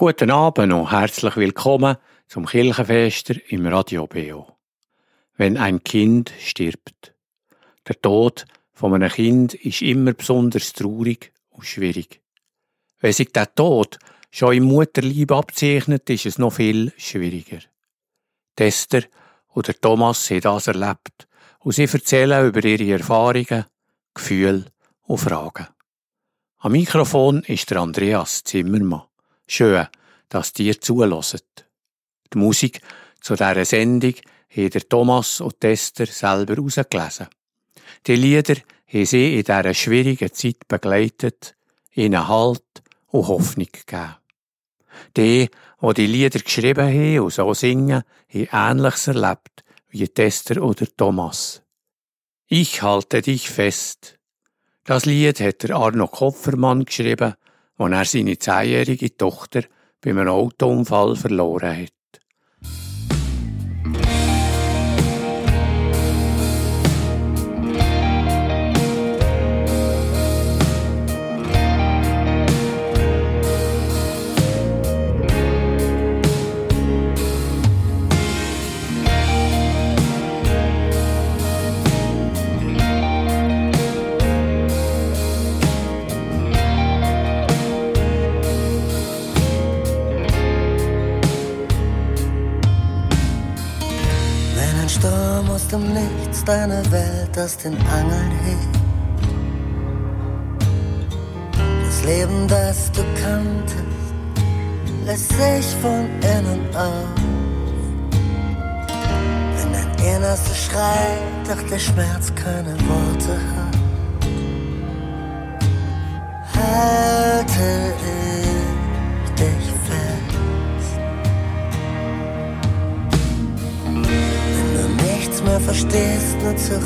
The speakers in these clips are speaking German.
Guten Abend und herzlich willkommen zum Kirchenfester im Radio BO. Wenn ein Kind stirbt. Der Tod von einem Kind ist immer besonders traurig und schwierig. Wenn sich der Tod schon im Mutterlieb abzeichnet, ist es noch viel schwieriger. Tester oder Thomas haben das erlebt und sie erzählen über ihre Erfahrungen, Gefühle und Fragen. Am Mikrofon ist der Andreas Zimmermann. Schön, dass dir zulässt. Die Musik zu dieser Sendung haben der Thomas und Tester selber herausgelesen. Die Lieder haben sie in dieser schwierigen Zeit begleitet, ihnen Halt und Hoffnung gegeben. Die, die die Lieder geschrieben haben und so singen, haben Ähnliches erlebt wie Tester oder Thomas. Ich halte dich fest. Das Lied hat der Arno Kopfermann geschrieben, als er seine zehnjährige Tochter bei einem Autounfall verloren hat. Deine Welt aus den Angeln hebt. Das Leben, das du kanntest, lässt sich von innen auf. Wenn dein Innerste schreit, doch der Schmerz keine Worte hat, halte ich dich verstehst, nur zurück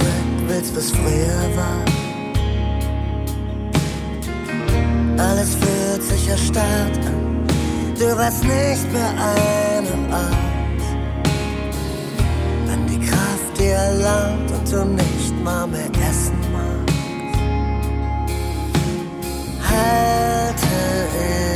willst, was früher war. Alles fühlt sich erstarrt an, du warst nicht mehr einem Ort. Wenn die Kraft dir erlangt und du nicht mal mehr essen magst, halte ich.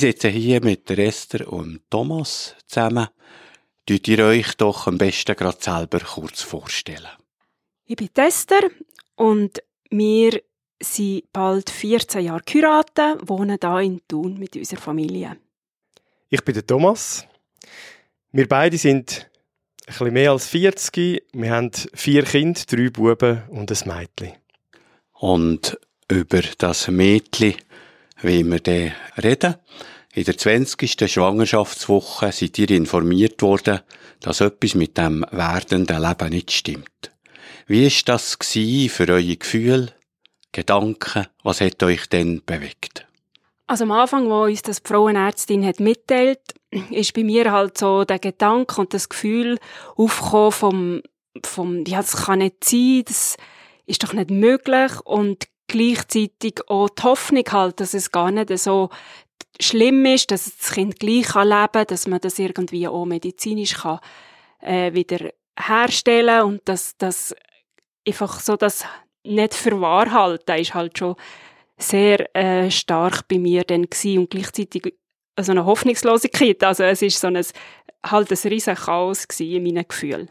Ich sitze hier mit der Esther und Thomas zusammen. Tut ihr euch doch am besten gerade selber kurz vorstellen. Ich bin Esther und wir sind bald 14 Jahre geheiratet, wohnen hier in Thun mit unserer Familie. Ich bin der Thomas. Wir beide sind ein bisschen mehr als 40. Wir haben vier Kinder, drei Buben und ein Mädchen. Und über das Mädchen wie wir dann reden. In der 20. Schwangerschaftswoche seid ihr informiert worden, dass etwas mit dem werdenden Leben nicht stimmt. Wie ist das für eure Gefühle, Gedanken? Was hat euch denn bewegt? Also am Anfang, wo uns das die Frauenärztin hat mitteilt, ist bei mir halt so der Gedanke und das Gefühl aufgekommen vom, vom, ja, das kann nicht sein, das ist doch nicht möglich und gleichzeitig auch die Hoffnung halt, dass es gar nicht so schlimm ist, dass das Kind gleich leben kann, dass man das irgendwie auch medizinisch kann, äh, wieder herstellen und dass das einfach so das nicht für wahr halten ist halt schon sehr äh, stark bei mir dann gewesen und gleichzeitig so eine Hoffnungslosigkeit. Also es ist so ein, halt ein riesen Chaos in meinen Gefühlen.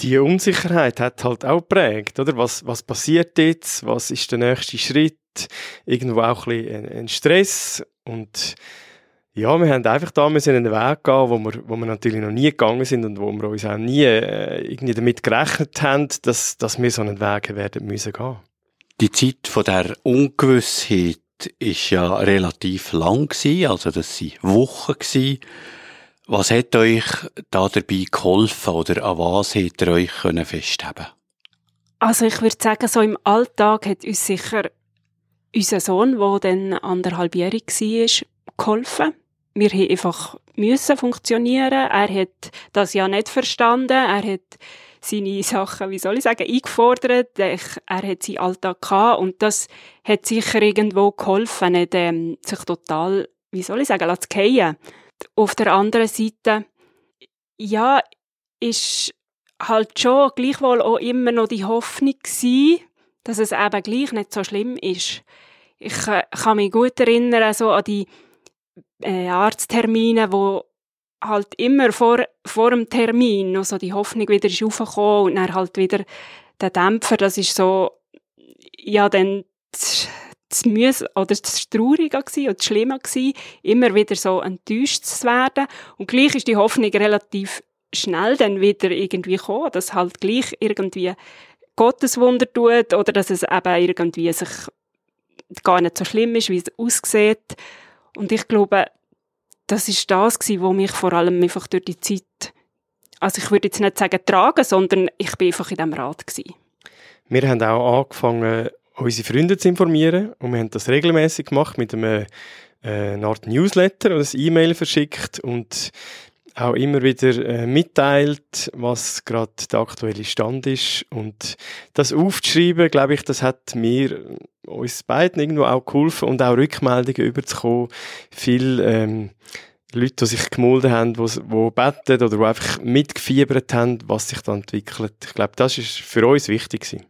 Die Unsicherheit hat halt auch geprägt, oder? Was, was passiert jetzt? Was ist der nächste Schritt? Irgendwo auch ein bisschen ein Stress und ja, wir haben einfach da müssen einen Weg gehen, wo wir, wo wir natürlich noch nie gegangen sind und wo wir uns auch nie äh, irgendwie damit gerechnet haben, dass, dass wir so einen Weg werden müssen gehen. Die Zeit von der Ungewissheit ist ja relativ lang gewesen, also das waren Wochen gewesen. Was hat euch da dabei geholfen oder an was hättet ihr euch können festhalten Also ich würde sagen, so im Alltag hat uns sicher unser Sohn, der dann anderthalbjährig war, geholfen. Wir haben einfach müssen funktionieren. Er hat das ja nicht verstanden. Er hat seine Sachen, wie soll ich sagen, eingefordert. Er hat seinen Alltag gehabt und das hat sicher irgendwo geholfen, nicht ähm, sich total, wie soll ich sagen, zu fallen. Auf der anderen Seite, ja, ist halt schon gleichwohl auch immer noch die Hoffnung gewesen, dass es eben gleich nicht so schlimm ist. Ich äh, kann mich gut erinnern, so an die äh, Arzttermine, wo halt immer vor, vor dem Termin noch so die Hoffnung wieder ist und dann halt wieder der Dämpfer, das ist so, ja, dann das, Müs oder das Traurige gewesen, oder das Schlimme gewesen, immer wieder so enttäuscht zu werden. Und gleich ist die Hoffnung relativ schnell dann wieder irgendwie gekommen, dass halt gleich irgendwie Gottes Wunder tut oder dass es eben irgendwie sich gar nicht so schlimm ist, wie es aussieht. Und ich glaube, das ist das gewesen, was mich vor allem einfach durch die Zeit, also ich würde jetzt nicht sagen tragen, sondern ich bin einfach in diesem Rat gewesen. Wir haben auch angefangen, unsere Freunde zu informieren und wir haben das regelmäßig gemacht mit einem äh, eine Art Newsletter oder ein E-Mail verschickt und auch immer wieder äh, mitteilt, was gerade der aktuelle Stand ist. Und das aufzuschreiben, glaube ich, das hat mir, uns beiden irgendwo auch geholfen und auch Rückmeldungen überzukommen. Viele ähm, Leute, die sich gemolden haben, die, die beten oder die einfach mitgefiebert haben, was sich da entwickelt. Ich glaube, das ist für uns wichtig gewesen.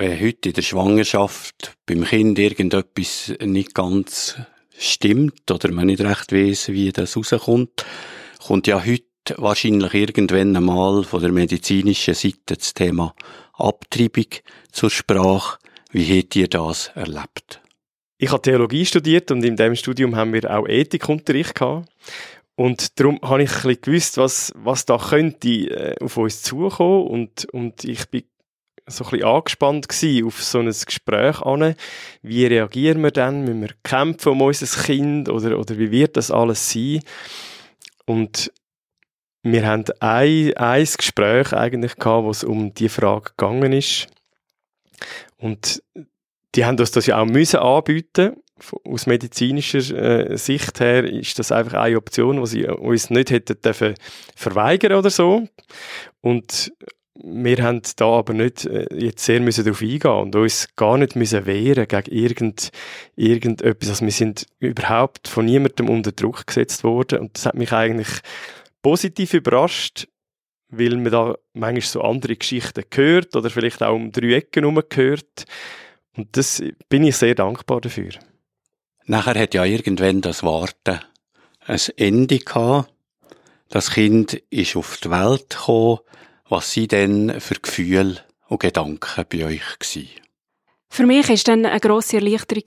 Wenn heute in der Schwangerschaft beim Kind irgendetwas nicht ganz stimmt oder man nicht recht weiß, wie das rauskommt, kommt ja heute wahrscheinlich irgendwann einmal von der medizinischen Seite das Thema Abtreibung zur Sprache. Wie habt ihr das erlebt? Ich habe Theologie studiert und in dem Studium haben wir auch Ethikunterricht gehabt. Und darum habe ich ein bisschen gewusst, was, was da könnte äh, auf uns zukommen. Und, und ich bin so ein bisschen angespannt auf so ein Gespräch an. Wie reagieren wir dann? Müssen wir kämpfen um unser Kind? Oder, oder wie wird das alles sein? Und wir haben ein, ein Gespräch eigentlich gehabt, wo es um die Frage gegangen ist. Und die haben uns das ja auch müssen anbieten. Aus medizinischer äh, Sicht her ist das einfach eine Option, die sie uns nicht hätten dürfen verweigern oder so. Und wir haben da aber nicht äh, jetzt sehr müssen darauf eingehen und uns gar nicht müssen wehren gegen irgend, irgendetwas. Also wir sind überhaupt von niemandem unter Druck gesetzt worden und das hat mich eigentlich positiv überrascht, weil man da manchmal so andere Geschichten gehört oder vielleicht auch um drei Ecken herum gehört Und das bin ich sehr dankbar dafür. Nachher hat ja irgendwann das Warten ein Ende gehabt. Das Kind ist auf die Welt gekommen. Was sind denn für Gefühle und Gedanken bei euch gewesen? Für mich war dann eine grosse Erleichterung,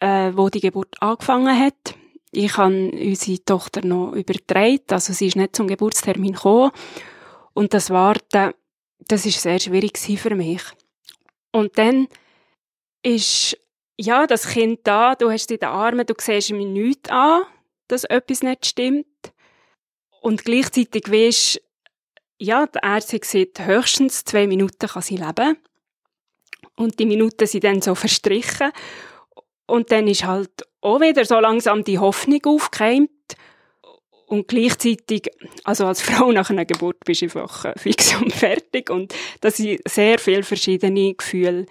äh, wo die Geburt angefangen hat. Ich habe unsere Tochter noch übertragen, also sie ist nicht zum Geburtstermin gekommen. Und das Warten, das ist sehr schwierig für mich. Und dann ist, ja, das Kind da, du hast es in den Armen, du siehst mir nichts an, dass etwas nicht stimmt. Und gleichzeitig weisst, ja, die Ärztin sieht, höchstens zwei Minuten kann sie leben. Und die Minuten sind dann so verstrichen. Und dann ist halt auch wieder so langsam die Hoffnung aufgekeimt. Und gleichzeitig, also als Frau nach einer Geburt bist du einfach äh, fix und fertig. Und das sind sehr viele verschiedene Gefühle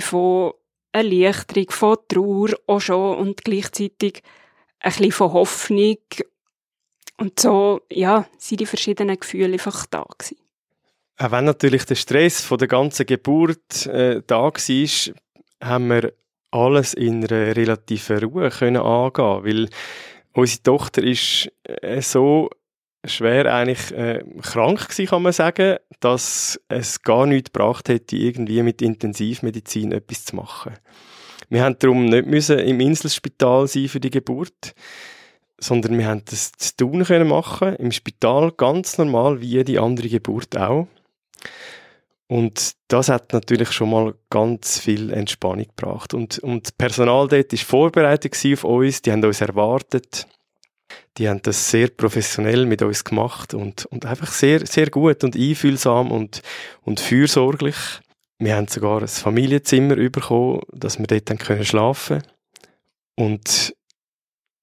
von Erleichterung, von Trauer auch schon und gleichzeitig ein bisschen von Hoffnung. Und so, ja, sind die verschiedenen Gefühle einfach da gewesen. Auch wenn natürlich der Stress von der ganzen Geburt äh, da war, haben wir alles in einer relativen Ruhe können angehen, weil unsere Tochter ist äh, so schwer eigentlich äh, krank gewesen, kann man sagen, dass es gar nichts gebracht hätte, irgendwie mit Intensivmedizin etwas zu machen. Wir haben darum nicht müssen im Inselspital sein für die Geburt, sondern wir haben das zu tun können machen im Spital ganz normal wie jede andere Geburt auch. Und das hat natürlich schon mal ganz viel Entspannung gebracht. Und, und das Personal dort war vorbereitet auf uns, die haben uns erwartet. Die haben das sehr professionell mit uns gemacht und, und einfach sehr, sehr gut und einfühlsam und, und fürsorglich. Wir haben sogar ein Familienzimmer bekommen, dass wir dort dann können schlafen Und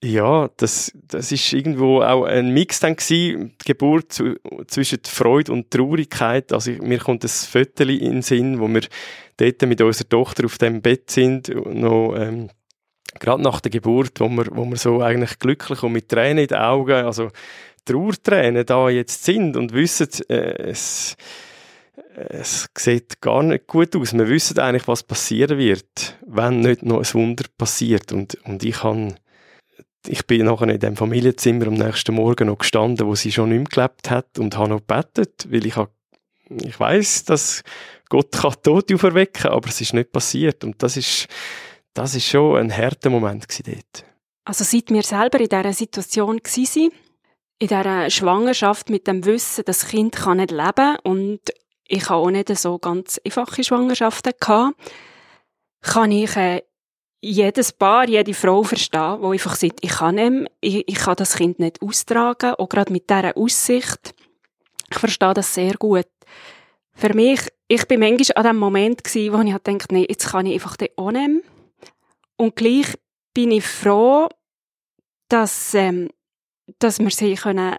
ja, das, das ist irgendwo auch ein Mix dann gewesen, die Geburt zu, zwischen Freude und Traurigkeit. Also mir kommt ein Föteli in den Sinn, wo wir dort mit unserer Tochter auf dem Bett sind, noch, ähm, gerade nach der Geburt, wo wir, wo wir so eigentlich glücklich und mit Tränen in den Augen, also Trauertränen da jetzt sind und wissen, äh, es, es sieht gar nicht gut aus. Wir wissen eigentlich, was passieren wird, wenn nicht noch ein Wunder passiert. Und, und ich habe ich bin nachher in dem Familienzimmer am nächsten Morgen noch gestanden, wo sie schon nicht mehr gelebt hat und habe noch gebetet, weil ich, ich weiß, dass Gott kann Tote auferwecken, aber es ist nicht passiert und das ist, das ist schon ein harter Moment dort. Also seit wir selber in dieser Situation waren, in dieser Schwangerschaft mit dem Wissen, das Kind kann nicht leben und ich habe auch nicht so ganz einfache Schwangerschaften gehabt, kann ich äh, jedes Paar, jede Frau verstehen, wo einfach sagt, ich kann, nicht, ich, ich kann das Kind nicht austragen, auch gerade mit dieser Aussicht. Ich verstehe das sehr gut. Für mich, ich bin manchmal an dem Moment gewesen, wo ich dachte, nee, jetzt kann ich einfach den annehmen. Und gleich bin ich froh, dass, ähm, dass wir sie können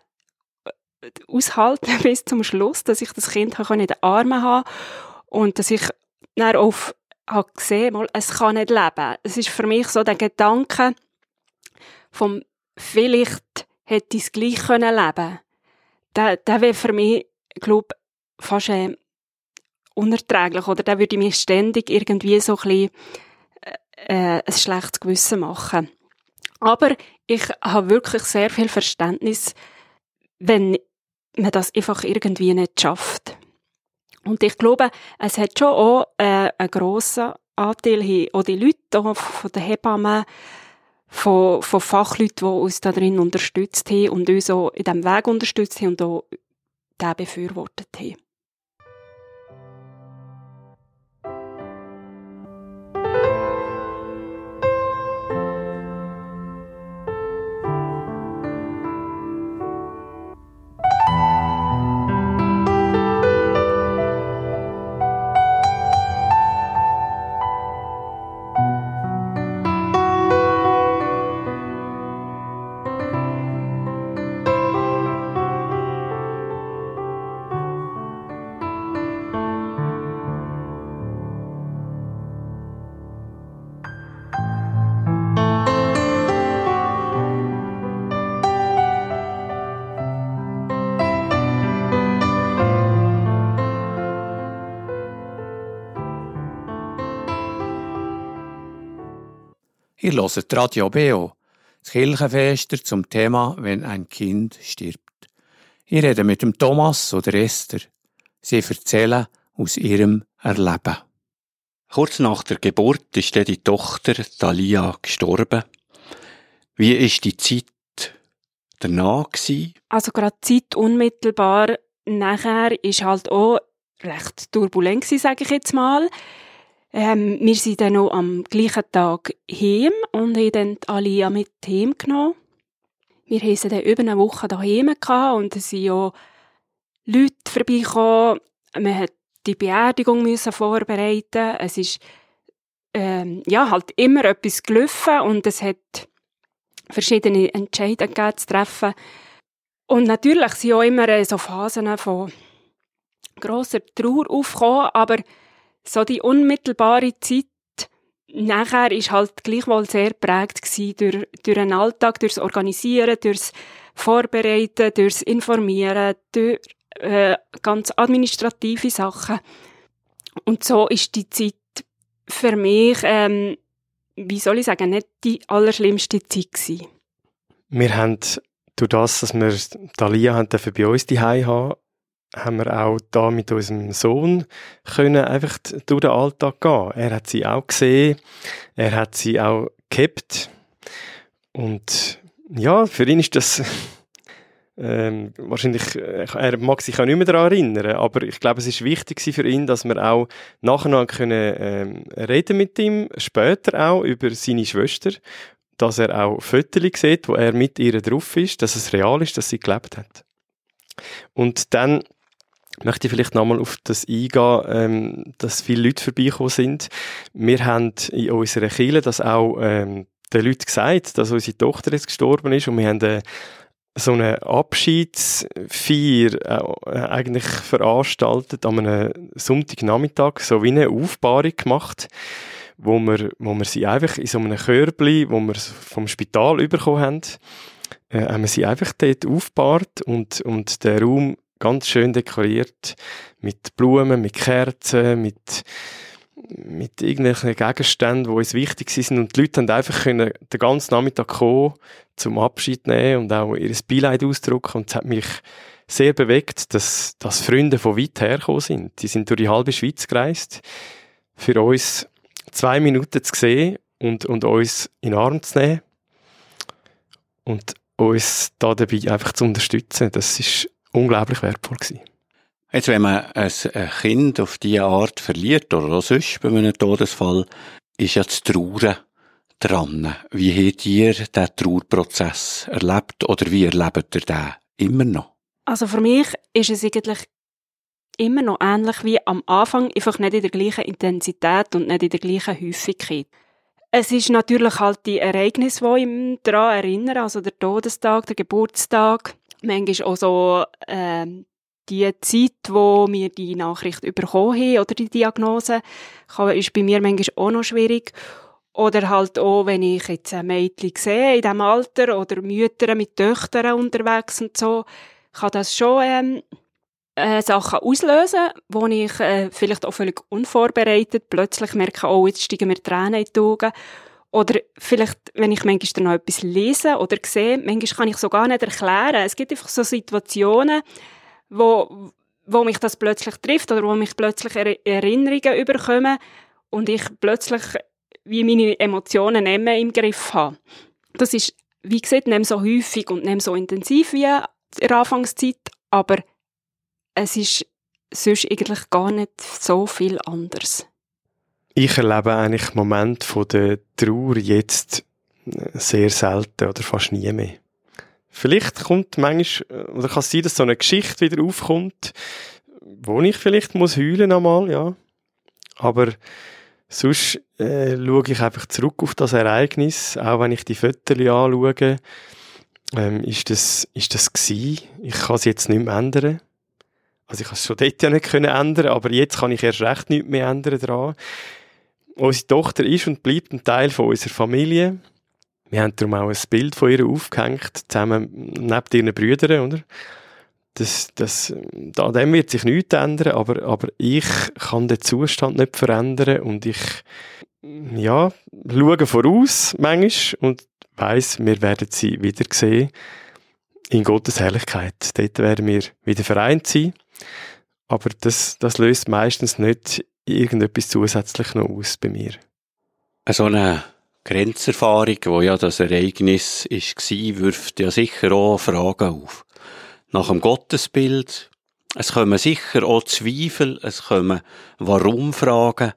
äh, aushalten bis zum Schluss, dass ich das Kind in den Armen haben und dass ich dann auf habe gesehen, mal, es kann nicht leben. Es ist für mich so der Gedanke vom vielleicht hätte ich es gleich können leben. Der, der wäre für mich, glaube fast äh, unerträglich oder der würde mich ständig irgendwie so ein bisschen äh, ein schlechtes Gewissen machen. Aber ich habe wirklich sehr viel Verständnis, wenn man das einfach irgendwie nicht schafft. Und ich glaube, es hat schon auch äh, einen grossen Anteil hier, auch die Leute von den Hebammen, von, von Fachleuten, die uns da drin unterstützt haben und uns auch in diesem Weg unterstützt haben und auch den befürwortet haben. Ihr hört Radio BO, das Kirchenfester zum Thema «Wenn ein Kind stirbt». Ich rede mit dem Thomas oder Esther. Sie erzählen aus ihrem Erleben. Kurz nach der Geburt ist dann die Tochter Dalia gestorben. Wie ist die Zeit danach gewesen? Also gerade die Zeit unmittelbar nachher ist halt auch recht turbulent gewesen, sage ich jetzt mal. Ähm, wir sind dann noch am gleichen Tag heim und haben dann Alia mit heim genommen. Wir sie dann über eine Woche daheim gehabt und es sind ja Leute vorbeigekommen. Man hat die Beerdigung müssen vorbereiten. Es ist ähm, ja halt immer etwas gelaufen und es hat verschiedene Entscheidungen zu treffen. Und natürlich sind auch immer so Phasen von grosser Trauer aufgekommen, aber so die unmittelbare Zeit nachher ist halt gleichwohl sehr prägt durch, durch den Alltag, durchs Organisieren, durchs Vorbereiten, durchs Informieren, durch äh, ganz administrative Sachen. Und so ist die Zeit für mich, ähm, wie soll ich sagen, nicht die allerschlimmste Zeit gewesen. Wir haben durch das, dass wir Dalia haben bei uns die haben, haben wir auch da mit unserem Sohn können einfach durch den Alltag gehen. Er hat sie auch gesehen, er hat sie auch gehabt und ja, für ihn ist das ähm, wahrscheinlich, äh, er mag sich auch nicht mehr daran erinnern, aber ich glaube, es ist wichtig für ihn, dass wir auch nachher können ähm, reden mit ihm, später auch über seine Schwester, dass er auch Fotos sieht, wo er mit ihr drauf ist, dass es real ist, dass sie gelebt hat. Und dann möchte ich vielleicht nochmal auf das eingehen, ähm, dass viele Leute vorbeigekommen sind. Wir haben in unserer Kirche das auch ähm, den Leuten gesagt, dass unsere Tochter jetzt gestorben ist und wir haben äh, so eine Abschiedsfeier äh, eigentlich veranstaltet an einem Sonntagnachmittag, so wie eine Aufbahrung gemacht, wo wir, wo wir sie einfach in so einem Körbli, wo wir vom Spital bekommen haben, äh, haben wir sie einfach dort aufgebahrt und, und den Raum ganz schön dekoriert mit Blumen, mit Kerzen, mit mit irgendwelchen Gegenständen, die uns wichtig sind und die Leute haben einfach den ganzen Nachmittag kommen, zum Abschied nehmen und auch ihr Beileid ausdrücken und es hat mich sehr bewegt, dass, dass Freunde von weit her gekommen sind. Die sind durch die halbe Schweiz gereist, für uns zwei Minuten zu sehen und, und uns in den Arm zu nehmen und uns da dabei einfach zu unterstützen. Das ist unglaublich wertvoll gewesen. Jetzt, wenn man ein Kind auf diese Art verliert, oder auch sonst bei einem Todesfall, ist ja das Trauern dran. Wie habt ihr diesen Trauerprozess erlebt oder wie erlebt ihr den immer noch? Also für mich ist es eigentlich immer noch ähnlich wie am Anfang, einfach nicht in der gleichen Intensität und nicht in der gleichen Häufigkeit. Es ist natürlich halt die Ereignisse, die ihm daran erinnern, also der Todestag, der Geburtstag, manchmal auch so äh, die Zeit, wo wir die Nachricht bekommen haben oder die Diagnose, kann, ist bei mir manchmal auch noch schwierig. Oder halt auch, wenn ich jetzt ein Mädchen sehe in diesem Alter oder Mütter mit Töchtern unterwegs und so, kann das schon ähm, äh, Sachen auslösen, wo ich äh, vielleicht auch völlig unvorbereitet plötzlich merke, oh, jetzt steigen mir Tränen in die Augen. Oder vielleicht, wenn ich manchmal noch etwas lese oder sehe, manchmal kann ich so gar nicht erklären. Es gibt einfach so Situationen, wo, wo mich das plötzlich trifft oder wo mich plötzlich er Erinnerungen überkommen und ich plötzlich wie meine Emotionen mehr im Griff habe. Das ist, wie gesagt, nicht so häufig und nicht so intensiv wie in der Anfangszeit, aber es ist sonst eigentlich gar nicht so viel anders. Ich erlebe eigentlich Momente von der Trauer jetzt sehr selten oder fast nie mehr. Vielleicht kommt manchmal, oder kann es sein, dass so eine Geschichte wieder aufkommt, wo ich vielleicht muss heulen einmal, ja. Aber sonst äh, schaue ich einfach zurück auf das Ereignis, auch wenn ich die Fotos anschaue, ähm, ist das, ist das gewesen. Ich kann es jetzt nicht mehr ändern. Also ich kann es schon dort ja nicht können ändern, aber jetzt kann ich erst recht nichts mehr ändern daran. Unsere Tochter ist und bleibt ein Teil von unserer Familie. Wir haben darum auch ein Bild von ihr aufgehängt, zusammen neben ihren Brüdern, oder? Das, das, an dem wird sich nichts ändern, aber, aber ich kann den Zustand nicht verändern und ich ja, schauen voraus manchmal und weiß, wir werden sie wieder sehen in Gottes Herrlichkeit. Dort werden wir wieder vereint sein. Aber das, das löst meistens nicht irgendetwas zusätzlich noch aus bei mir. So eine Grenzerfahrung, wo ja das Ereignis war, wirft ja sicher auch Fragen auf. Nach dem Gottesbild, es kommen sicher auch Zweifel, es kommen Warum-Fragen.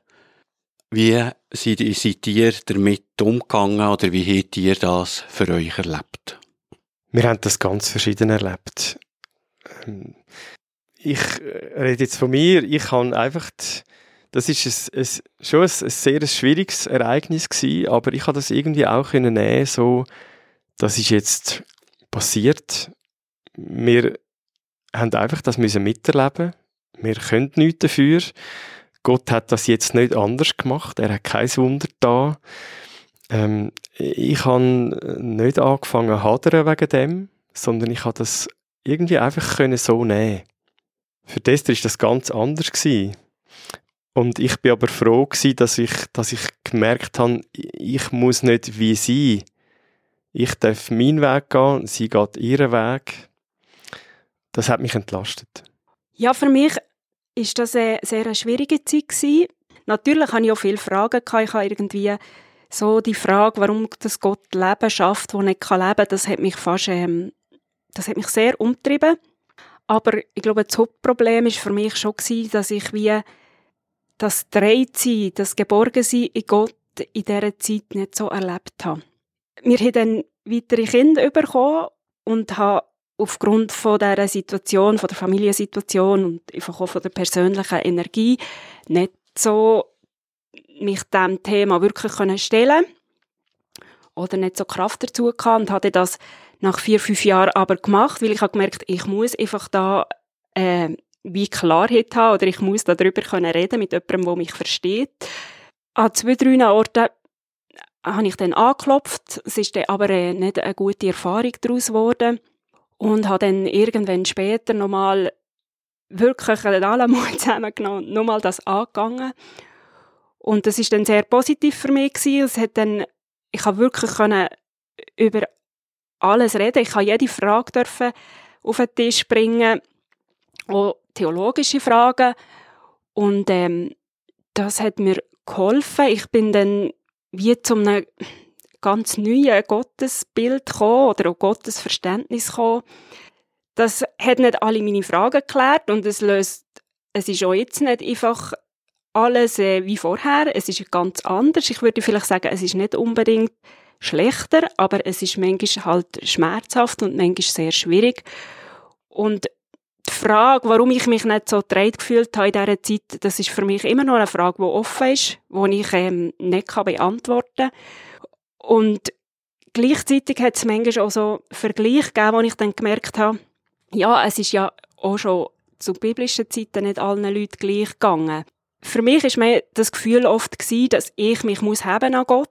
Wie seid ihr damit umgegangen oder wie habt ihr das für euch erlebt? Wir haben das ganz verschieden erlebt. Ähm, ich äh, rede jetzt von mir, ich habe einfach, das ist ein, ein, schon ein, ein sehr schwieriges Ereignis gewesen, aber ich habe das irgendwie auch können nehmen, so, das ist jetzt passiert. Wir haben einfach das müssen miterleben. Wir können nichts dafür. Gott hat das jetzt nicht anders gemacht. Er hat kein Wunder da. Ähm, ich habe nicht angefangen hadern wegen dem, sondern ich habe das irgendwie einfach können so nehmen. Für Dester ist das ganz anders gewesen. Und ich bin aber froh gewesen, dass ich, dass ich gemerkt habe, ich muss nicht wie sie. Ich darf meinen Weg gehen, sie geht ihren Weg. Das hat mich entlastet. Ja, für mich ist das eine sehr schwierige Zeit gewesen. Natürlich habe ich auch viele Fragen. Ich habe irgendwie so die Frage, warum das Gott Leben schafft, wo nicht leben kann, das hat mich fast, ähm, das hat mich sehr umtrieben. Aber ich glaube, das Hauptproblem ist für mich schon gewesen, dass ich wie das Dreitsein, das Geborgensein in Gott in dieser Zeit nicht so erlebt habe. Wir haben dann weitere Kinder bekommen und haben aufgrund von dieser Situation, von der Familiensituation und einfach auch von der persönlichen Energie nicht so mich dem Thema wirklich können stellen oder nicht so Kraft dazu gehabt und hatte das nach vier, fünf Jahren aber gemacht, weil ich habe gemerkt, ich muss einfach da äh, wie Klarheit haben oder ich muss darüber können reden mit jemandem, der mich versteht. An zwei, drei Orten habe ich dann angeklopft. Es ist dann aber äh, nicht eine gute Erfahrung daraus geworden und habe dann irgendwann später nochmal wirklich alle Mut zusammengenommen und nochmal das angegangen und das ist dann sehr positiv für mich gewesen. Es hat dann, ich habe wirklich können über alles reden. Ich habe jede Frage dürfen auf den Tisch bringen, theologische Fragen. Und ähm, das hat mir geholfen. Ich bin dann wie zu einem ganz neuen Gottesbild gekommen oder auch Gottesverständnis gekommen. Das hat nicht alle meine Fragen geklärt und es löst, es ist auch jetzt nicht einfach alles äh, wie vorher. Es ist ganz anders. Ich würde vielleicht sagen, es ist nicht unbedingt schlechter, aber es ist manchmal halt schmerzhaft und manchmal sehr schwierig. Und Frage, warum ich mich nicht so treit gefühlt habe in dieser Zeit, das ist für mich immer noch eine Frage, die offen ist, die ich ähm, nicht beantworten kann. Und gleichzeitig hat es manchmal auch so Vergleich gegeben, wo ich dann gemerkt habe, ja, es ist ja auch schon zu biblischen Zeiten nicht allen Leuten gleich gegangen für mich ist mir das Gefühl oft gewesen, dass ich mich muss haben an Gott.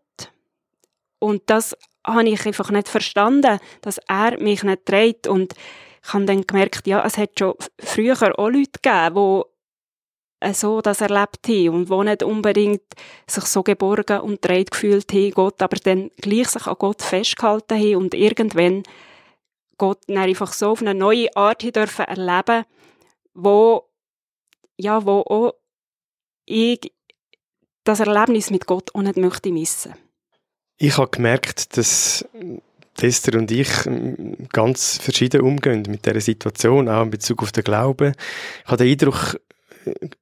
Und das habe ich einfach nicht verstanden, dass er mich nicht trägt. Und ich habe dann gemerkt, ja, es hat schon früher auch Leute gegeben, die so das erlebt haben und die nicht unbedingt sich so geborgen und trägt gefühlt haben, Gott, aber dann gleich sich an Gott festgehalten haben und irgendwann Gott dann einfach so auf eine neue Art dürfen erleben, wo, ja, wo auch ich das Erlebnis mit Gott auch nicht möchte missen. Ich habe gemerkt, dass Tester und ich ähm, ganz verschieden umgehen mit dieser Situation, auch in Bezug auf den Glauben. Ich habe den Eindruck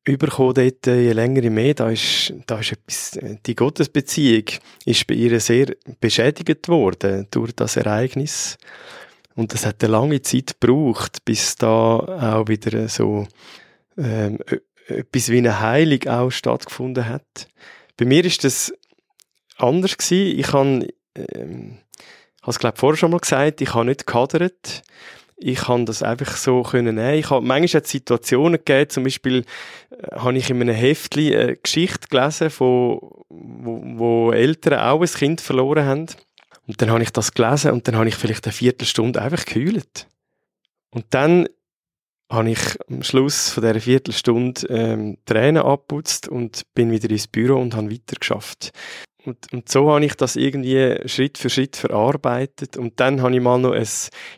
äh, bekommen, dort, äh, je länger je mehr, da ist, da ist etwas, äh, die Gottesbeziehung ist bei ihr sehr beschädigt worden durch das Ereignis. Und es hat eine lange Zeit gebraucht, bis da auch wieder so ähm, etwas wie eine Heilung auch stattgefunden hat. Bei mir ist das anders gewesen. Ich habe, ähm, habe es glaube vorher schon mal gesagt, ich habe nicht gehadert. Ich kann das einfach so können nehmen. Ich habe manchmal hat Situationen gegeben, zum Beispiel äh, habe ich in einem Heftli eine Geschichte gelesen, von, wo, wo Eltern auch ein Kind verloren haben. Und dann habe ich das gelesen und dann habe ich vielleicht eine Viertelstunde einfach geheult. Und dann habe ich am Schluss von dieser Viertelstunde ähm, Tränen abputzt und bin wieder ins Büro und habe weitergeschafft. Und, und so habe ich das irgendwie Schritt für Schritt verarbeitet. Und dann habe ich mal noch ein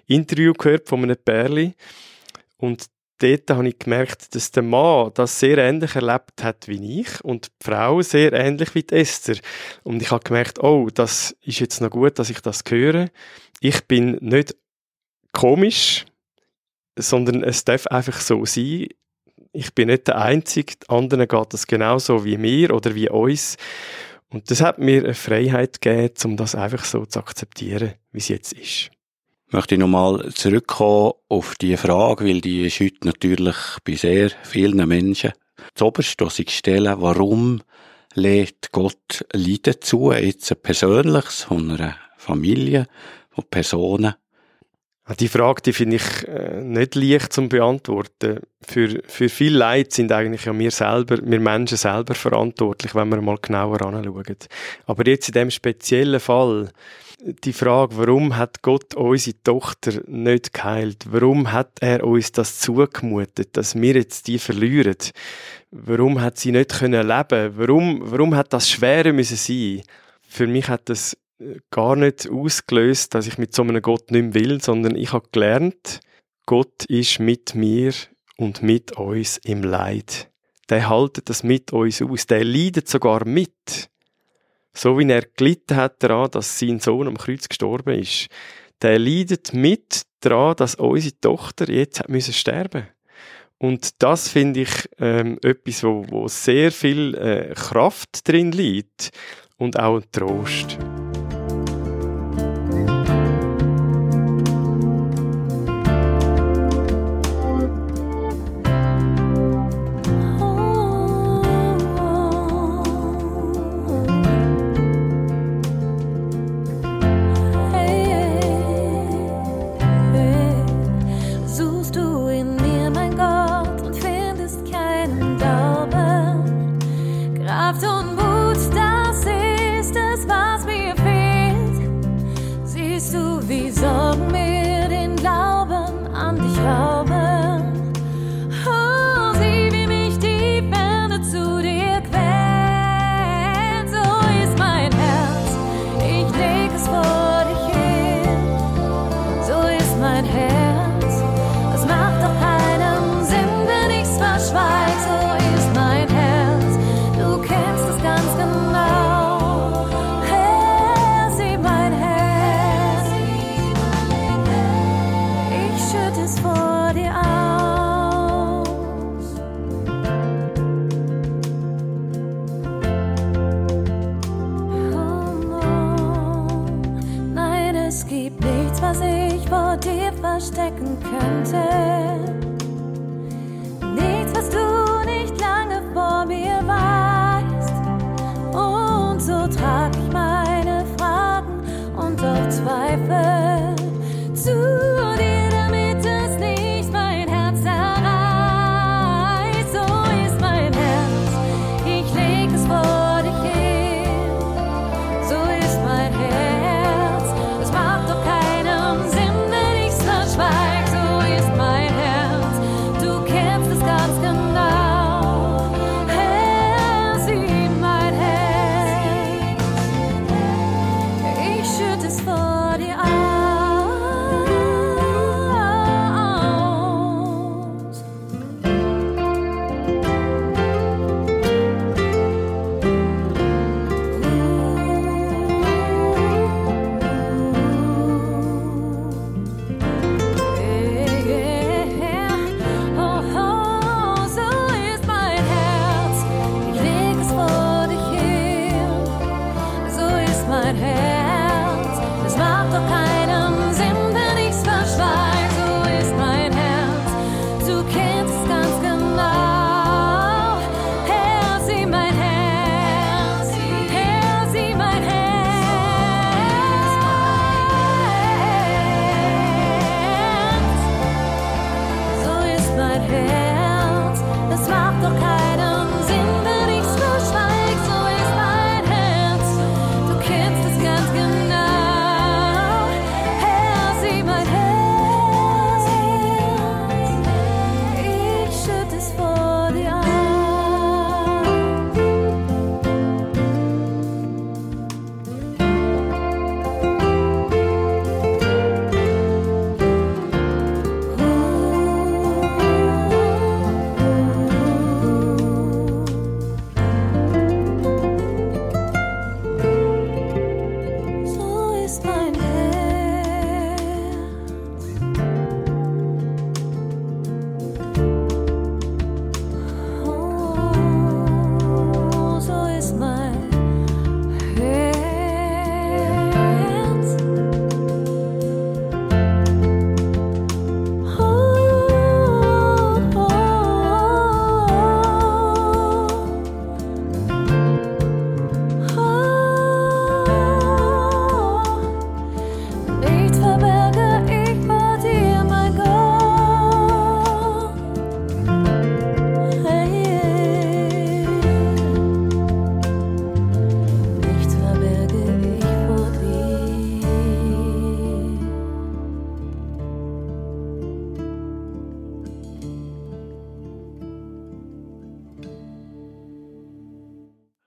Interview gehört von einem Pärli. Und dort habe ich gemerkt, dass der Mann das sehr ähnlich erlebt hat wie ich und die Frau sehr ähnlich wie die Esther. Und ich habe gemerkt, oh, das ist jetzt noch gut, dass ich das höre. Ich bin nicht komisch, sondern es darf einfach so sein. Ich bin nicht der Einzige, anderen geht das genauso wie mir oder wie uns. Und das hat mir eine Freiheit gegeben, um das einfach so zu akzeptieren, wie es jetzt ist. Möchte ich nochmal zurückkommen auf die Frage, weil die ist heute natürlich bei sehr vielen Menschen zuoberst, sich stellen, warum lädt Gott Leiden zu, jetzt ein persönliches von einer Familie, von Personen, die Frage, die finde ich äh, nicht leicht zu beantworten. Für, für viel Leid sind eigentlich ja wir selber, wir Menschen selber verantwortlich, wenn wir mal genauer anschauen. Aber jetzt in dem speziellen Fall, die Frage, warum hat Gott unsere Tochter nicht geheilt? Warum hat er uns das zugemutet, dass wir jetzt die verlieren? Warum hat sie nicht können leben? Warum, warum hat das schwerer müssen sein? Für mich hat das gar nicht ausgelöst, dass ich mit so einem Gott nicht mehr will, sondern ich habe gelernt, Gott ist mit mir und mit uns im Leid. Der haltet das mit uns aus. Der leidet sogar mit. So wie er gelitten hat daran, dass sein Sohn am Kreuz gestorben ist. Der leidet mit daran, dass unsere Tochter jetzt hat müssen sterben. Und das finde ich ähm, etwas, wo, wo sehr viel äh, Kraft drin liegt und auch Trost.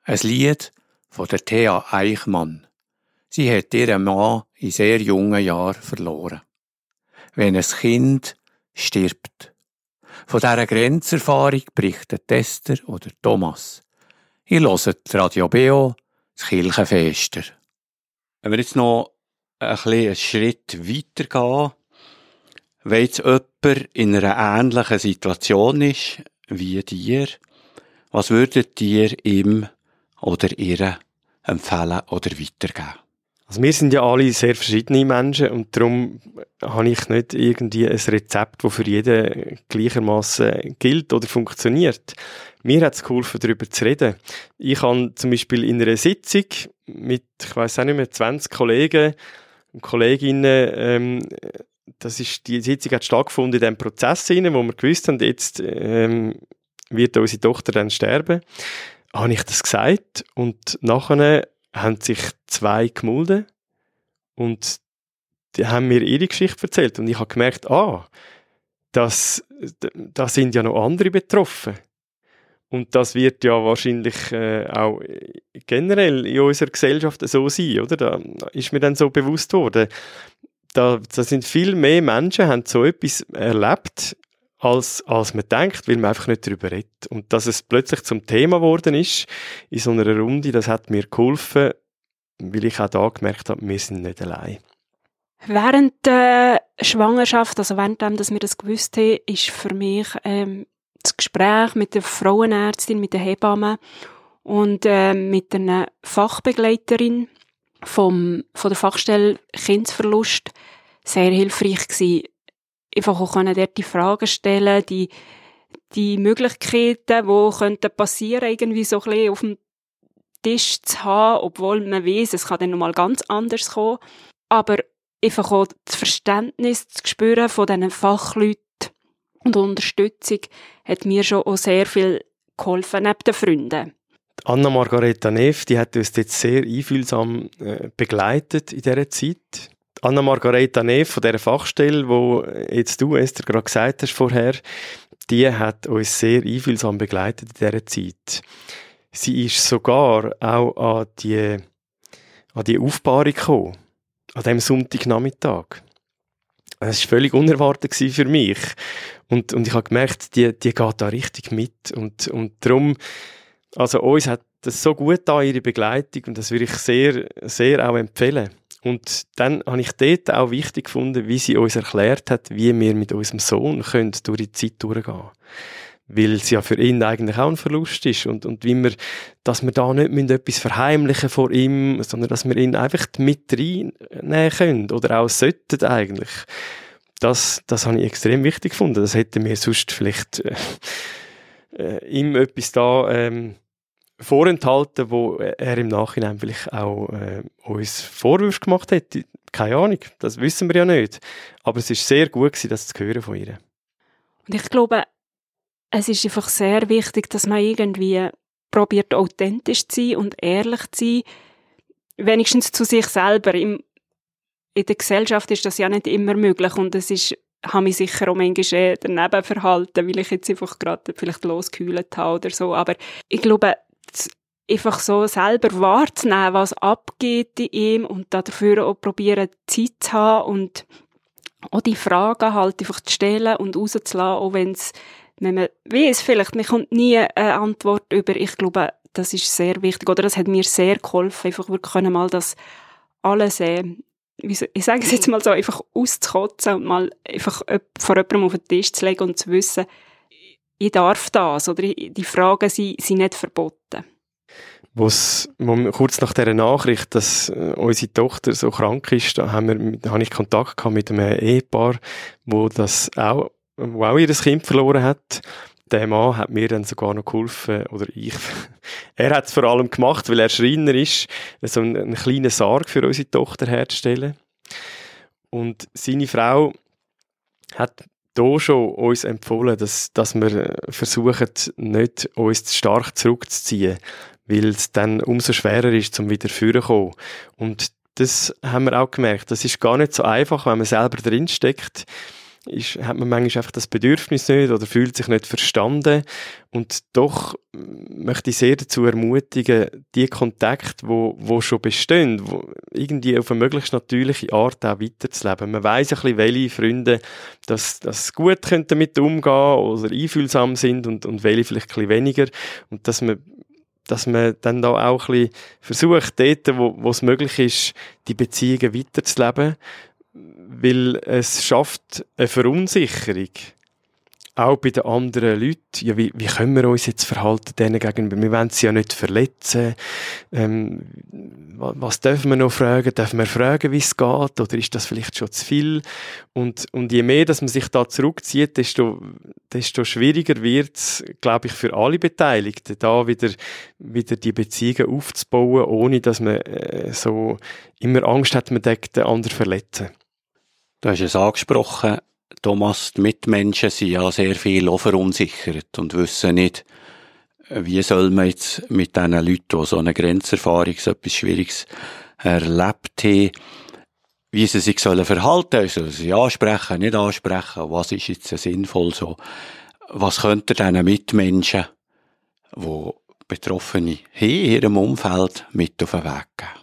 Ein Lied von der Thea Eichmann. Sie hat ihren Mann in sehr jungen Jahren verloren. Wenn ein Kind stirbt. Von dieser Grenzerfahrung berichtet Esther oder Thomas. Ich höre Radio Beo, das Kirchenfester. Wenn wir jetzt noch ein einen Schritt weiter gehen, wenn jetzt jemand in einer ähnlichen Situation ist wie dir, was würdet ihr ihm oder ihr empfehlen oder weitergeben? Also wir sind ja alle sehr verschiedene Menschen und darum habe ich nicht irgendwie ein Rezept, das für jeden gleichermaßen gilt oder funktioniert. Mir hat es geholfen, darüber zu reden. Ich habe zum Beispiel in einer Sitzung mit, ich weiß auch nicht mehr, 20 Kollegen und Kolleginnen, ähm, das ist, die Sitzung hat stattgefunden in diesem Prozess wo wir gewusst haben, jetzt ähm, wird unsere Tochter dann sterben habe ich das gesagt und nachher haben sich zwei gemulden und die haben mir ihre Geschichte erzählt und ich habe gemerkt, ah, das, da sind ja noch andere betroffen. Und das wird ja wahrscheinlich äh, auch generell in unserer Gesellschaft so sein, oder? Da ist mir dann so bewusst worden. Da, da sind viel mehr Menschen, haben so etwas erlebt, als, als man denkt, weil man einfach nicht darüber redet. Und dass es plötzlich zum Thema geworden ist, in so einer Runde, das hat mir geholfen, weil ich auch da gemerkt habe, wir sind nicht allein. Während der Schwangerschaft, also während dass wir das gewusst haben, ist für mich ähm, das Gespräch mit der Frauenärztin, mit der Hebamme und äh, mit einer Fachbegleiterin vom, von der Fachstelle Kindsverlust sehr hilfreich gewesen einfach auch können dort die Fragen stellen, die, die Möglichkeiten, die könnten passieren, irgendwie so ein bisschen auf dem Tisch zu haben, obwohl man weiß, es kann dann nochmal ganz anders kommen. Aber einfach auch das Verständnis zu spüren von diesen Fachleuten und Unterstützung hat mir schon auch sehr viel geholfen, neben den Freunden. Anna Margareta Neff, die hat uns jetzt sehr einfühlsam äh, begleitet in dieser Zeit. Anna Margareta Neff von dieser Fachstelle, wo jetzt du, Esther, gerade gesagt hast vorher, die hat uns sehr einfühlsam begleitet in dieser Zeit. Sie ist sogar auch an die, an die Aufbahrung gekommen, an diesem Sonntagnachmittag. Das war völlig unerwartet für mich. Und, und ich habe gemerkt, die, die geht da richtig mit. Und, und darum, also uns hat das so gut da ihre Begleitung, und das würde ich sehr, sehr auch empfehlen. Und dann habe ich dort auch wichtig gefunden, wie sie uns erklärt hat, wie wir mit unserem Sohn können durch die Zeit durchgehen weil es ja für ihn eigentlich auch ein Verlust ist und, und wie wir, dass wir da nicht etwas verheimlichen vor ihm, sondern dass wir ihn einfach mit reinnehmen können oder auch sollten eigentlich. Das, das habe ich extrem wichtig gefunden. Das hätte mir sonst vielleicht äh, äh, ihm etwas da ähm, vorenthalten, wo er im Nachhinein vielleicht auch äh, uns Vorwürfe gemacht hat. Keine Ahnung, das wissen wir ja nicht. Aber es ist sehr gut gewesen, das zu hören von ihr. Und ich glaube, es ist einfach sehr wichtig, dass man irgendwie probiert, authentisch zu sein und ehrlich zu sein, wenigstens zu sich selber. Im, in der Gesellschaft ist das ja nicht immer möglich und es ist habe mich sicher auch manchmal daneben verhalten, weil ich jetzt einfach gerade vielleicht losgehüllt habe oder so. Aber ich glaube, einfach so selber wahrzunehmen, was abgeht in ihm und dafür auch probieren, Zeit zu haben und auch die Fragen halt einfach zu stellen und rauszulassen, auch wenn es, wenn man weiß, vielleicht, man kommt nie eine Antwort über. Ich glaube, das ist sehr wichtig, oder das hat mir sehr geholfen, einfach wirklich können mal das alles äh, ich sage es jetzt mal so, einfach auszukotzen und mal einfach vor jemandem auf den Tisch zu legen und zu wissen, ich darf das oder die Fragen sind, sind nicht verboten. Wo's, wo kurz nach dieser Nachricht, dass äh, unsere Tochter so krank ist, da, haben wir, habe ich Kontakt gehabt mit einem Ehepaar, wo das auch, wo auch ihr Kind verloren hat. Der Mann hat mir dann sogar noch geholfen, oder ich. er hat es vor allem gemacht, weil er Schreiner ist, so einen, einen kleinen Sarg für unsere Tochter herzustellen. Und seine Frau hat hier schon uns empfohlen, dass, dass wir versuchen, nicht uns zu stark zurückzuziehen, weil es dann umso schwerer ist, zum wieder vorzukommen. Und das haben wir auch gemerkt. Das ist gar nicht so einfach, wenn man selber drinsteckt ist, hat man manchmal einfach das Bedürfnis nicht oder fühlt sich nicht verstanden. Und doch möchte ich sehr dazu ermutigen, die Kontakte, wo, wo schon bestehen, wo irgendwie auf eine möglichst natürliche Art auch weiterzuleben. Man weiß ein bisschen, welche Freunde das, das gut können damit umgehen oder einfühlsam sind und, und welche vielleicht ein bisschen weniger. Und dass man dass man dann da auch ein bisschen versucht, dort, wo, wo es möglich ist, die Beziehungen weiterzuleben weil es schafft eine Verunsicherung. Auch bei den anderen Leuten. Ja, wie, wie können wir uns jetzt verhalten denen gegenüber? Wir wollen sie ja nicht verletzen. Ähm, was dürfen wir noch fragen? Dürfen wir fragen, wie es geht? Oder ist das vielleicht schon zu viel? Und, und je mehr, dass man sich da zurückzieht, desto, desto schwieriger wird es, glaube ich, für alle Beteiligten, da wieder, wieder die Beziehungen aufzubauen, ohne dass man äh, so immer Angst hat, man denkt, den anderen verletzen. Du hast es angesprochen, Thomas, die Mitmenschen sind ja sehr viel auch verunsichert und wissen nicht, wie soll man jetzt mit diesen Leuten, die so eine Grenzerfahrung, so etwas Schwieriges erlebt haben, wie sie sich sollen verhalten sollen, also sie ansprechen, nicht ansprechen, was ist jetzt sinnvoll so, was könnte diesen Mitmenschen, die Betroffene haben in ihrem Umfeld mit auf den Weg geben?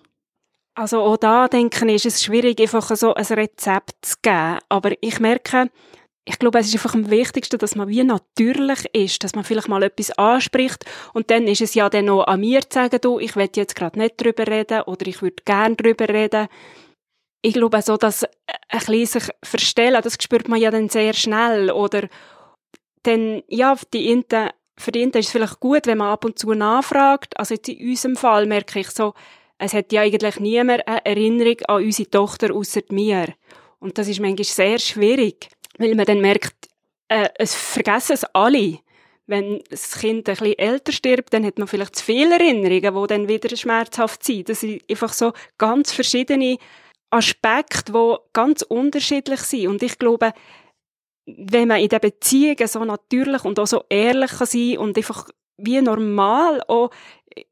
Also auch da, denke ich, ist es schwierig, einfach so ein Rezept zu geben. Aber ich merke, ich glaube, es ist einfach am wichtigsten, dass man wie natürlich ist, dass man vielleicht mal etwas anspricht und dann ist es ja dann noch an mir zu sagen, du, ich will jetzt gerade nicht drüber reden oder ich würde gern drüber reden. Ich glaube so, dass ein bisschen sich verstellen, das spürt man ja dann sehr schnell oder dann, ja, die Inte, für die Inte ist es vielleicht gut, wenn man ab und zu nachfragt. Also jetzt in unserem Fall merke ich so, es hat ja eigentlich niemand eine Erinnerung an unsere Tochter außer mir. Und das ist manchmal sehr schwierig, weil man dann merkt, äh, es vergessen es alle. Wenn das Kind ein bisschen älter stirbt, dann hat man vielleicht zu viele Erinnerungen, die dann wieder schmerzhaft sind. Das sind einfach so ganz verschiedene Aspekte, die ganz unterschiedlich sind. Und ich glaube, wenn man in den Beziehungen so natürlich und auch so ehrlich kann sein und einfach wie normal auch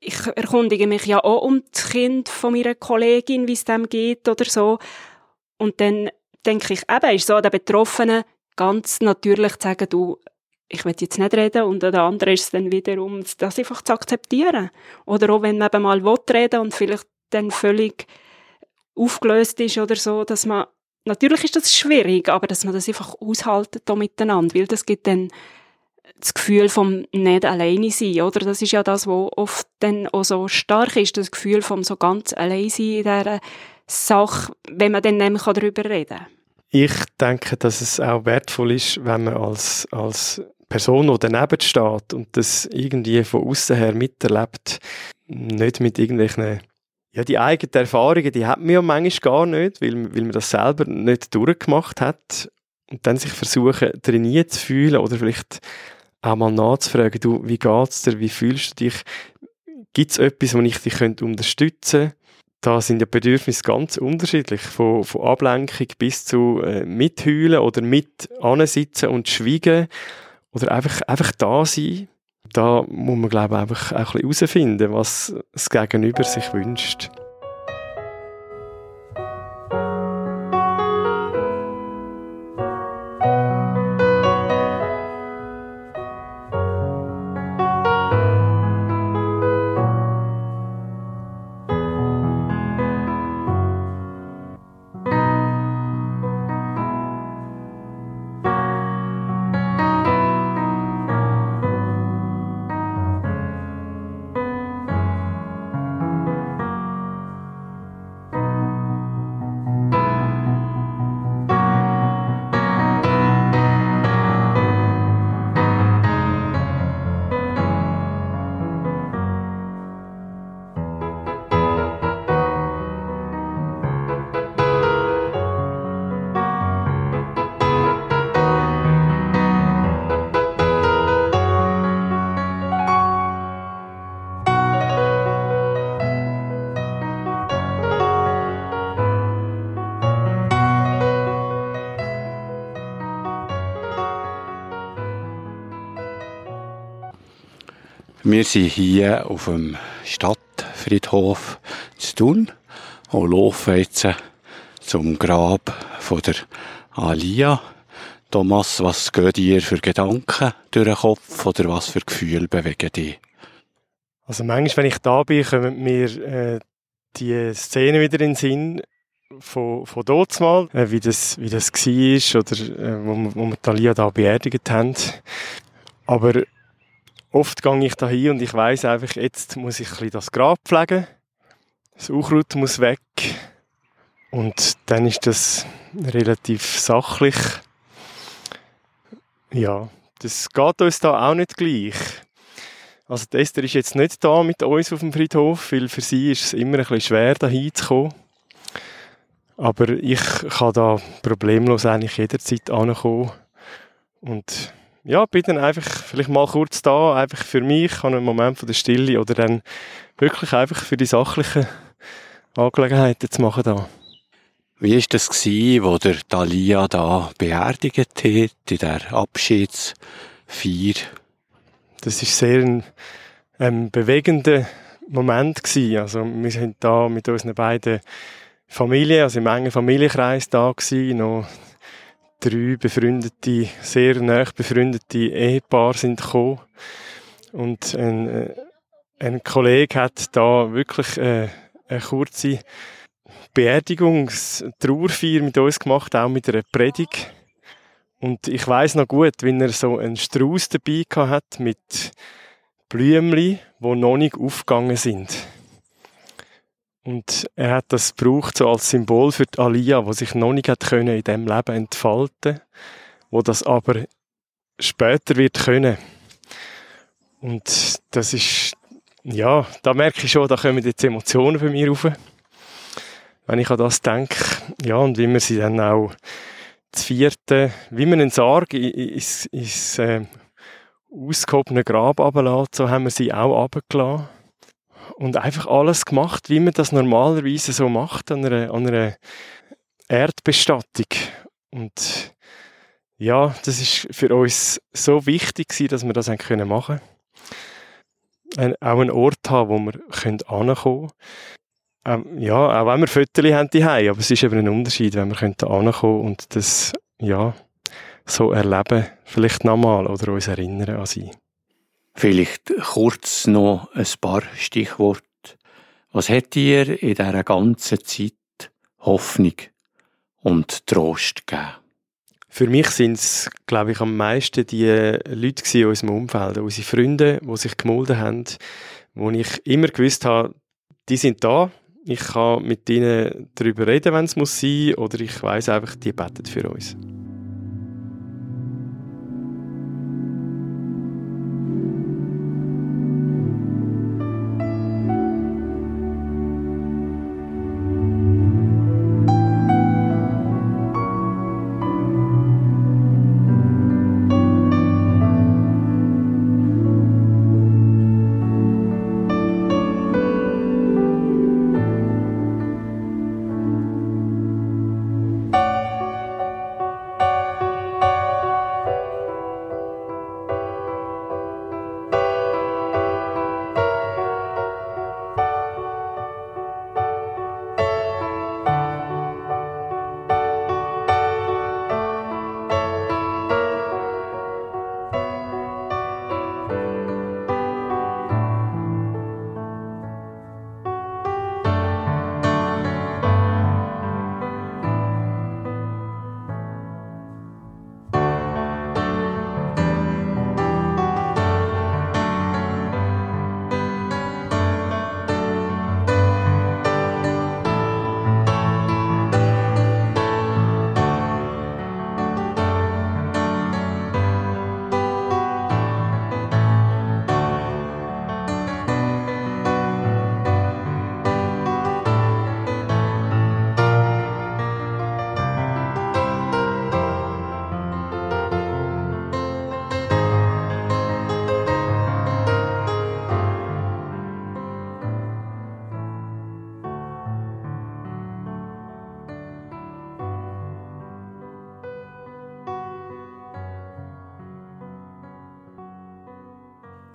ich erkundige mich ja auch um das Kind von meiner Kollegin, wie es dem geht oder so. Und dann denke ich, eben, ist so der Betroffene ganz natürlich zu sagen, du, ich will jetzt nicht reden und der andere ist es dann wiederum, das einfach zu akzeptieren. Oder auch wenn man eben mal will reden und vielleicht dann völlig aufgelöst ist oder so, dass man, natürlich ist das schwierig, aber dass man das einfach aushaltet da miteinander, weil das gibt dann das Gefühl vom nicht alleine sein, oder? Das ist ja das, was oft dann auch so stark ist, das Gefühl vom so ganz allein sein in dieser Sache, wenn man dann nämlich darüber reden kann. Ich denke, dass es auch wertvoll ist, wenn man als, als Person, die daneben steht und das irgendwie von außen her miterlebt, nicht mit irgendwelchen ja, die eigenen Erfahrungen, die hat man ja manchmal gar nicht, weil, weil man das selber nicht durchgemacht hat. Und dann sich versuchen, trainiert zu fühlen oder vielleicht auch mal nachzufragen, du, wie geht's dir, wie fühlst du dich, gibt es etwas, wo ich dich könnte unterstützen könnte? Da sind ja Bedürfnisse ganz unterschiedlich, von, von Ablenkung bis zu äh, mitheulen oder mit ansitzen und schweigen oder einfach, einfach da sein. Da muss man, glaube ich, einfach auch ein bisschen herausfinden, was das Gegenüber sich wünscht. Wir sind hier auf dem Stadtfriedhof zu Thun und laufen jetzt zum Grab von der Alia. Thomas, was gehen dir für Gedanken durch den Kopf oder was für Gefühle bewegen dich? Also manchmal, wenn ich da bin, kommen mir äh, die Szene wieder in den Sinn von, von dort mal, äh, wie das, wie das war oder äh, wo, wo wir Talia da beerdigt haben. Aber oft gehe ich da hin und ich weiß einfach, jetzt muss ich das Grab pflegen. Das Unkraut muss weg. Und dann ist das relativ sachlich ja, das geht uns da auch nicht gleich. Also Esther ist jetzt nicht da mit uns auf dem Friedhof, weil für sie ist es immer ein bisschen schwer, da hinzukommen. Aber ich kann da problemlos eigentlich jederzeit ankommen. Und ja, bin dann einfach vielleicht mal kurz da, einfach für mich, an einen Moment von der Stille oder dann wirklich einfach für die sachlichen Angelegenheiten zu machen da. Wie war das, gewesen, wo der Thalia da beerdigt hat, in der Abschiedsfeier? Das war sehr ein, ein bewegender Moment gewesen. Also, wir sind da mit unseren beiden Familien, also im engen Familienkreis da gewesen, noch drei befreundete, sehr nah befreundete Ehepaare sind gekommen. Und ein, äh, ein Kollege hat da wirklich äh, eine kurze Beerdigungstrauerfeier mit uns gemacht, auch mit einer Predigt. Und ich weiß noch gut, wenn er so einen Strauß dabei hat mit Blümchen, die noch nicht aufgegangen sind. Und er hat das gebraucht so als Symbol für die Alia, die sich noch nicht hat können in dem Leben entfalten, wo das aber später wird können. Und das ist, ja, da merke ich schon, da kommen jetzt Emotionen bei mir rauf wenn ich an das denke, ja, und wie wir sie dann auch das vierte, wie man einen Sarg ins, ins äh, ausgehobene Grab runterlässt, so haben wir sie auch runtergelassen. Und einfach alles gemacht, wie man das normalerweise so macht an einer, an einer Erdbestattung. Und ja, das ist für uns so wichtig gewesen, dass wir das machen können. Auch einen Ort haben, wo wir ankommen können. Ähm, ja, auch wenn wir Fotos haben die aber es ist eben ein Unterschied, wenn wir ankommen und das, ja, so erleben, vielleicht nochmal oder uns erinnern an sie. Vielleicht kurz noch ein paar Stichworte. Was hat dir in dieser ganzen Zeit Hoffnung und Trost gegeben? Für mich sind es, glaube ich, am meisten die Leute in unserem Umfeld, unsere Freunde, die sich gemolden haben, wo ich immer gewusst habe, die sind da, ich kann mit ihnen darüber reden, wenn es muss sein, oder ich weiß einfach, die beten für uns.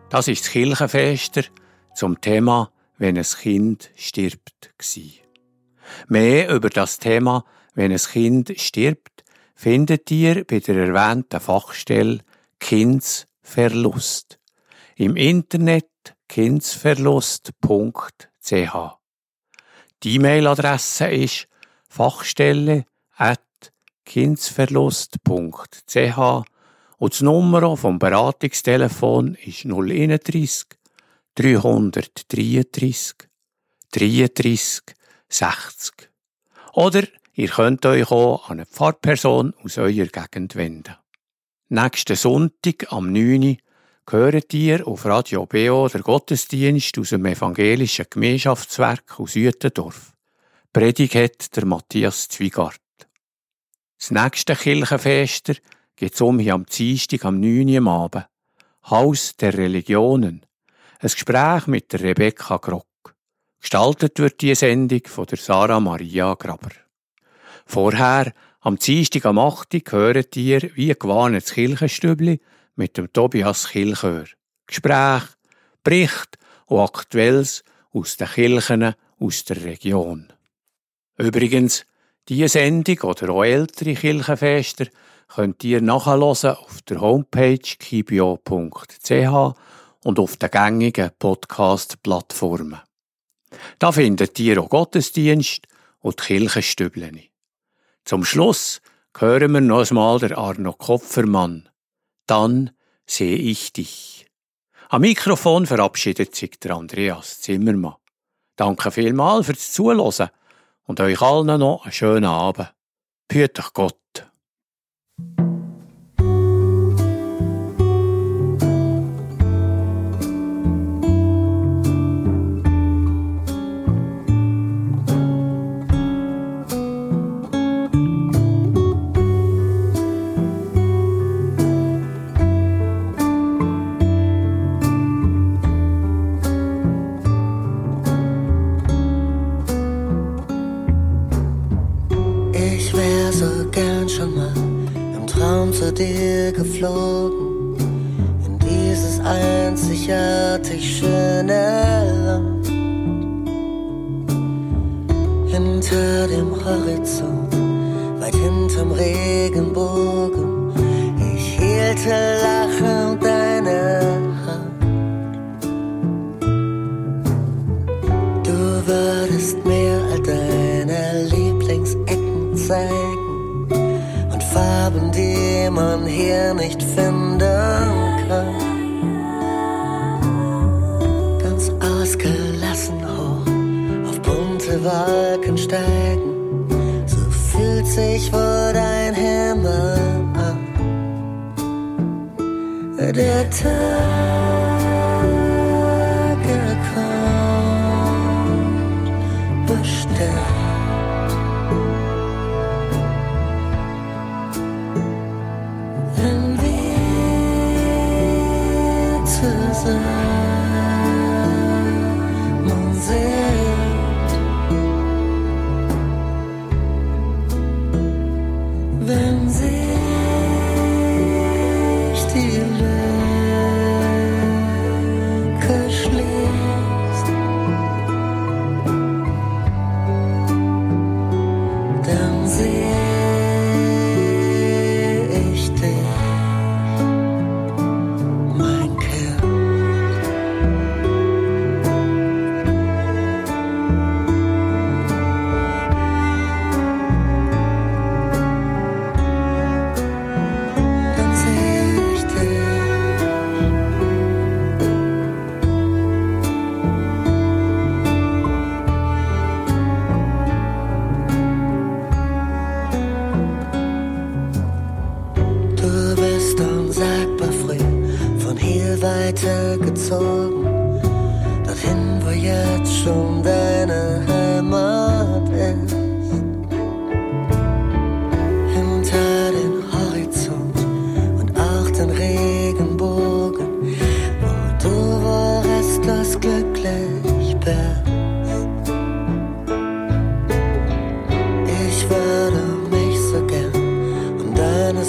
Das ist das Kirchenfester zum Thema «Wenn ein Kind stirbt». Mehr über das Thema «Wenn ein Kind stirbt» findet ihr bei der erwähnten Fachstelle Kindsverlust im Internet kindsverlust.ch. Die E-Mail-Adresse ist fachstelle at kindsverlust.ch und die Nummer vom Beratungstelefon ist 031 333 33 60. Oder ihr könnt euch auch an eine Pfarrperson aus eurer Gegend wenden. Nächsten Sonntag am 9 hört ihr auf Radio BO der Gottesdienst aus dem evangelischen Gemeinschaftswerk aus Uetendorf. Predigt der Matthias Zwigart. Das nächste Kirchenfester geht's um hier am Dienstag am 9. am Abend. Haus der Religionen. Ein Gespräch mit der Rebecca Grock. Gestaltet wird die Sendung von der Sarah Maria Graber. Vorher, am Dienstag am 8. hört ihr, wie gewarnt das Kirchenstübli mit dem Tobias Kilchör. Gespräch, Bericht und Aktuelles aus den Kirchen aus der Region. Übrigens, diese Sendung oder auch ältere Kirchenfester könnt ihr nachhören auf der Homepage kibio.ch und auf den gängigen Podcast-Plattformen. Da findet ihr auch Gottesdienst und Kirchenstüblen. Zum Schluss hören wir noch einmal der Arno Kopfermann. Dann sehe ich dich. Am Mikrofon verabschiedet sich der Andreas Zimmermann. Danke vielmals fürs Zuhören und euch allen noch einen schönen Abend. Püt euch Gott. Zu dir geflogen. In dieses einzigartig schöne Land. Hinter dem Horizont, weit hinterm Regenbogen. Ich hielte lachend deine Hand. Du würdest mir all deine Lieblingsecken zeigen Farben, die man hier nicht finden kann. Ganz ausgelassen hoch auf bunte Wolken steigen, so fühlt sich wohl dein Himmel an. Der Tag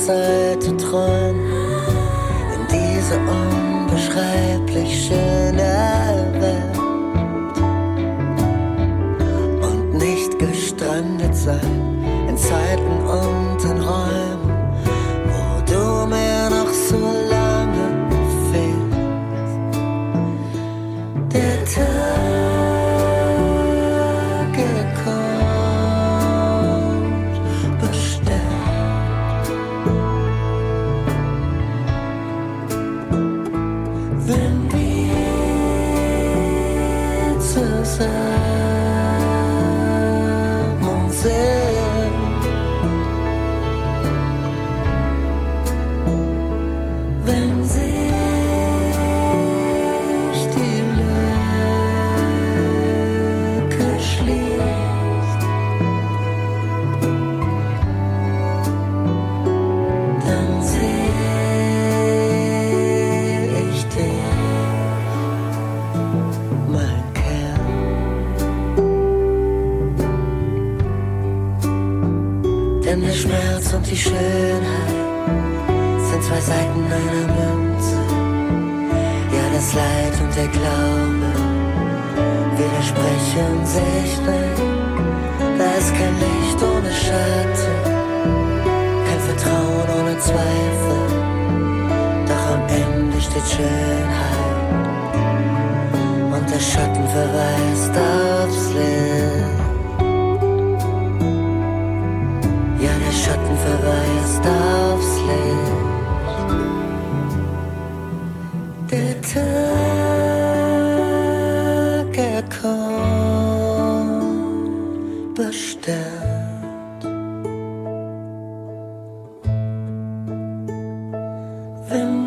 alte Träume in diese unbeschreiblich schöne Welt und nicht gestrandet sein. Schönheit sind zwei Seiten einer Münze. Ja, das Leid und der Glaube widersprechen sich nicht. Da ist kein Licht ohne Schatten, kein Vertrauen ohne Zweifel. Doch am Ende steht Schönheit und der Schatten verweist aufs Licht. verweist aufs Licht. Der Tag, er kommt bestimmt. Wenn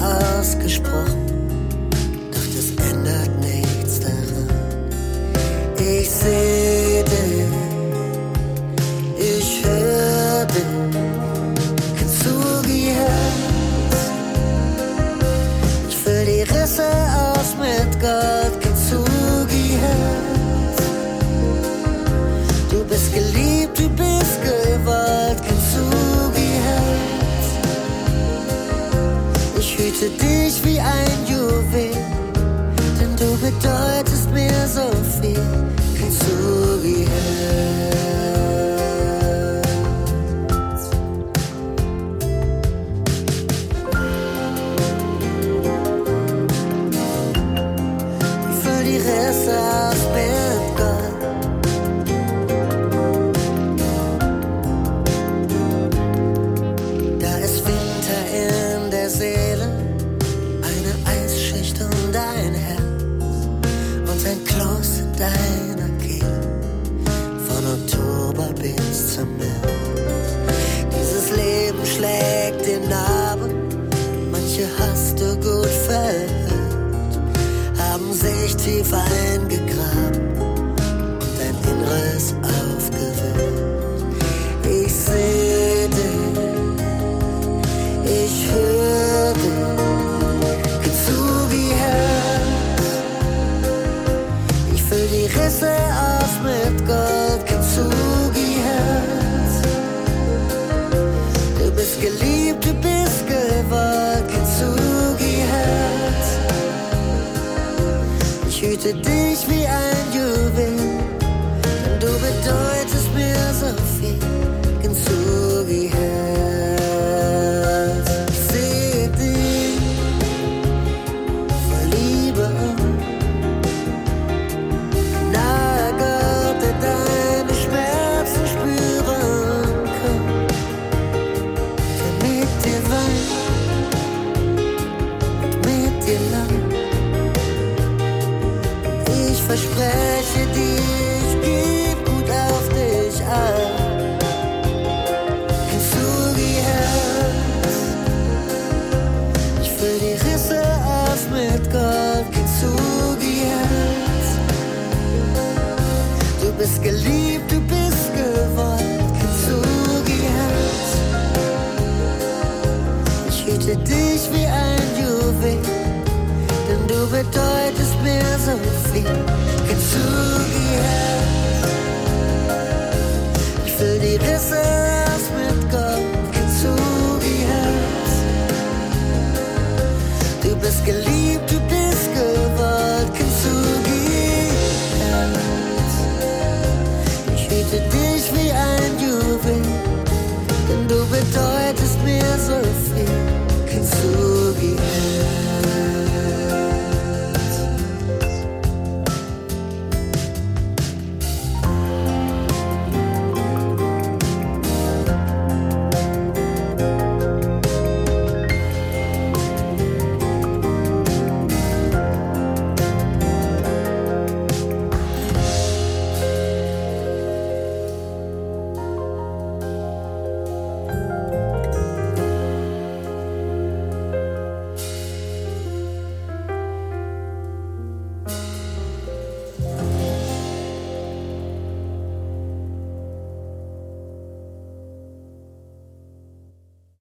ausgesprochen. schütze dich wie ein Juwel, denn du bedeutest mir so viel. Kein Zugehör. to